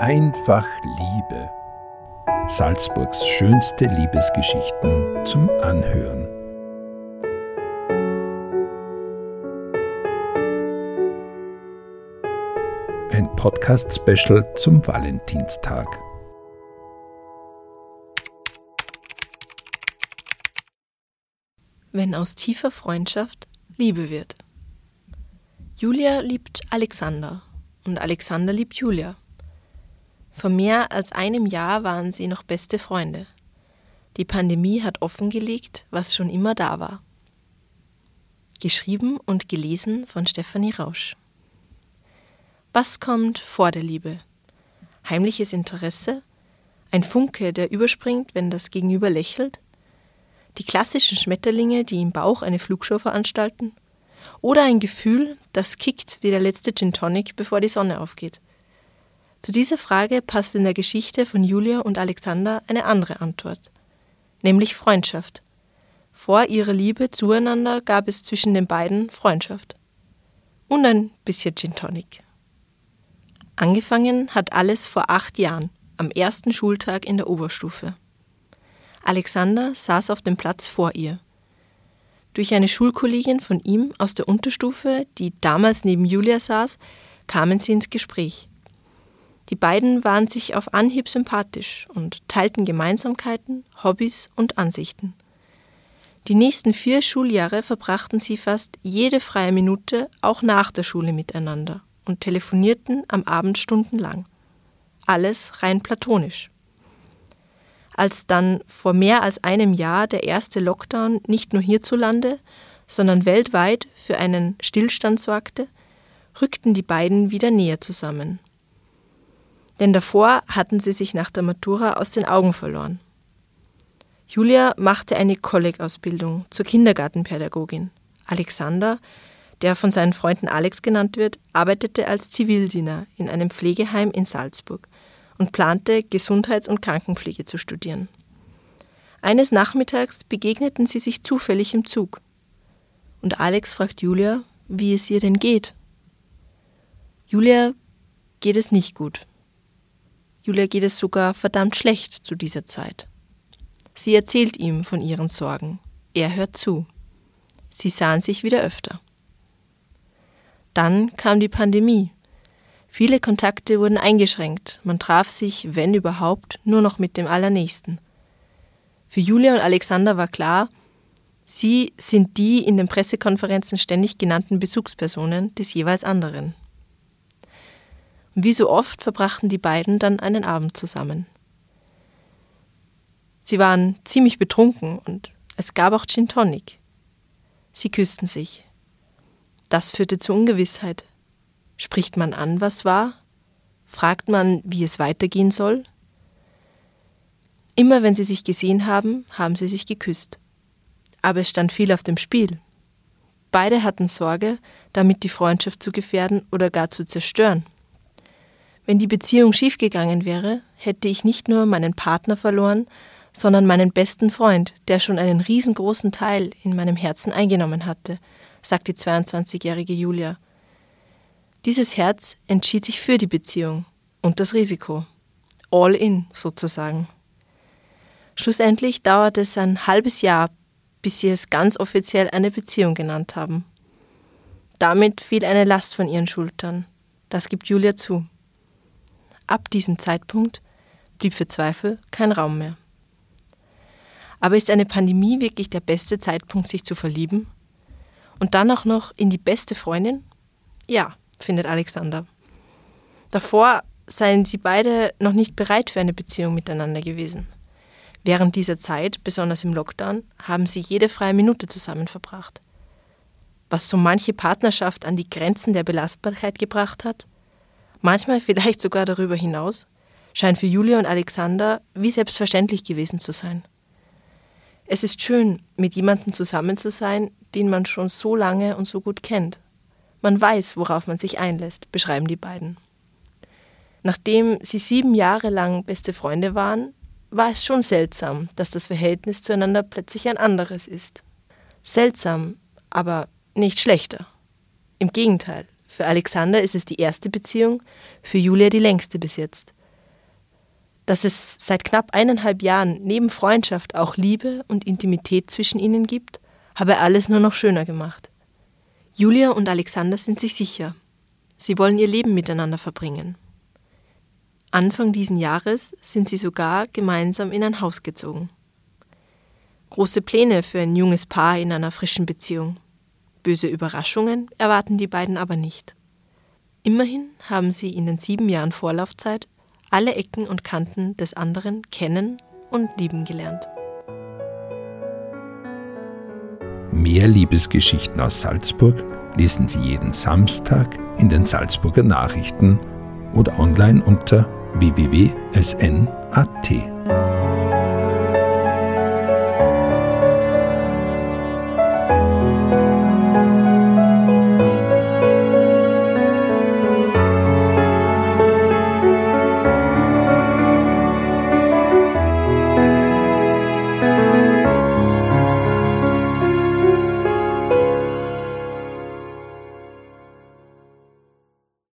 Einfach Liebe. Salzburgs schönste Liebesgeschichten zum Anhören. Ein Podcast-Special zum Valentinstag. Wenn aus tiefer Freundschaft Liebe wird. Julia liebt Alexander und Alexander liebt Julia. Vor mehr als einem Jahr waren sie noch beste Freunde. Die Pandemie hat offengelegt, was schon immer da war. Geschrieben und gelesen von Stefanie Rausch. Was kommt vor der Liebe? Heimliches Interesse? Ein Funke, der überspringt, wenn das Gegenüber lächelt? Die klassischen Schmetterlinge, die im Bauch eine Flugshow veranstalten? Oder ein Gefühl, das kickt wie der letzte Gin Tonic, bevor die Sonne aufgeht? Zu dieser Frage passt in der Geschichte von Julia und Alexander eine andere Antwort, nämlich Freundschaft. Vor ihrer Liebe zueinander gab es zwischen den beiden Freundschaft. Und ein bisschen Gin Tonic. Angefangen hat alles vor acht Jahren, am ersten Schultag in der Oberstufe. Alexander saß auf dem Platz vor ihr. Durch eine Schulkollegin von ihm aus der Unterstufe, die damals neben Julia saß, kamen sie ins Gespräch. Die beiden waren sich auf Anhieb sympathisch und teilten Gemeinsamkeiten, Hobbys und Ansichten. Die nächsten vier Schuljahre verbrachten sie fast jede freie Minute auch nach der Schule miteinander und telefonierten am Abend stundenlang. Alles rein platonisch. Als dann vor mehr als einem Jahr der erste Lockdown nicht nur hierzulande, sondern weltweit für einen Stillstand sorgte, rückten die beiden wieder näher zusammen denn davor hatten sie sich nach der Matura aus den Augen verloren. Julia machte eine Kolleg-Ausbildung zur Kindergartenpädagogin. Alexander, der von seinen Freunden Alex genannt wird, arbeitete als Zivildiener in einem Pflegeheim in Salzburg und plante, Gesundheits- und Krankenpflege zu studieren. Eines Nachmittags begegneten sie sich zufällig im Zug. Und Alex fragt Julia, wie es ihr denn geht. Julia geht es nicht gut. Julia geht es sogar verdammt schlecht zu dieser Zeit. Sie erzählt ihm von ihren Sorgen. Er hört zu. Sie sahen sich wieder öfter. Dann kam die Pandemie. Viele Kontakte wurden eingeschränkt. Man traf sich, wenn überhaupt, nur noch mit dem Allernächsten. Für Julia und Alexander war klar, sie sind die in den Pressekonferenzen ständig genannten Bezugspersonen des jeweils anderen. Wie so oft verbrachten die beiden dann einen Abend zusammen. Sie waren ziemlich betrunken und es gab auch Gin Tonic. Sie küssten sich. Das führte zu Ungewissheit. Spricht man an, was war? Fragt man, wie es weitergehen soll? Immer wenn sie sich gesehen haben, haben sie sich geküsst. Aber es stand viel auf dem Spiel. Beide hatten Sorge, damit die Freundschaft zu gefährden oder gar zu zerstören. Wenn die Beziehung schiefgegangen wäre, hätte ich nicht nur meinen Partner verloren, sondern meinen besten Freund, der schon einen riesengroßen Teil in meinem Herzen eingenommen hatte, sagt die 22-jährige Julia. Dieses Herz entschied sich für die Beziehung und das Risiko. All in sozusagen. Schlussendlich dauerte es ein halbes Jahr, bis sie es ganz offiziell eine Beziehung genannt haben. Damit fiel eine Last von ihren Schultern. Das gibt Julia zu. Ab diesem Zeitpunkt blieb für Zweifel kein Raum mehr. Aber ist eine Pandemie wirklich der beste Zeitpunkt, sich zu verlieben? Und dann auch noch in die beste Freundin? Ja, findet Alexander. Davor seien sie beide noch nicht bereit für eine Beziehung miteinander gewesen. Während dieser Zeit, besonders im Lockdown, haben sie jede freie Minute zusammen verbracht. Was so manche Partnerschaft an die Grenzen der Belastbarkeit gebracht hat, manchmal vielleicht sogar darüber hinaus, scheint für Julia und Alexander wie selbstverständlich gewesen zu sein. Es ist schön, mit jemandem zusammen zu sein, den man schon so lange und so gut kennt. Man weiß, worauf man sich einlässt, beschreiben die beiden. Nachdem sie sieben Jahre lang beste Freunde waren, war es schon seltsam, dass das Verhältnis zueinander plötzlich ein anderes ist. Seltsam, aber nicht schlechter. Im Gegenteil, für Alexander ist es die erste Beziehung, für Julia die längste bis jetzt. Dass es seit knapp eineinhalb Jahren neben Freundschaft auch Liebe und Intimität zwischen ihnen gibt, habe alles nur noch schöner gemacht. Julia und Alexander sind sich sicher. Sie wollen ihr Leben miteinander verbringen. Anfang diesen Jahres sind sie sogar gemeinsam in ein Haus gezogen. Große Pläne für ein junges Paar in einer frischen Beziehung. Böse Überraschungen erwarten die beiden aber nicht. Immerhin haben sie in den sieben Jahren Vorlaufzeit alle Ecken und Kanten des anderen kennen und lieben gelernt. Mehr Liebesgeschichten aus Salzburg lesen Sie jeden Samstag in den Salzburger Nachrichten oder online unter www.sn.at.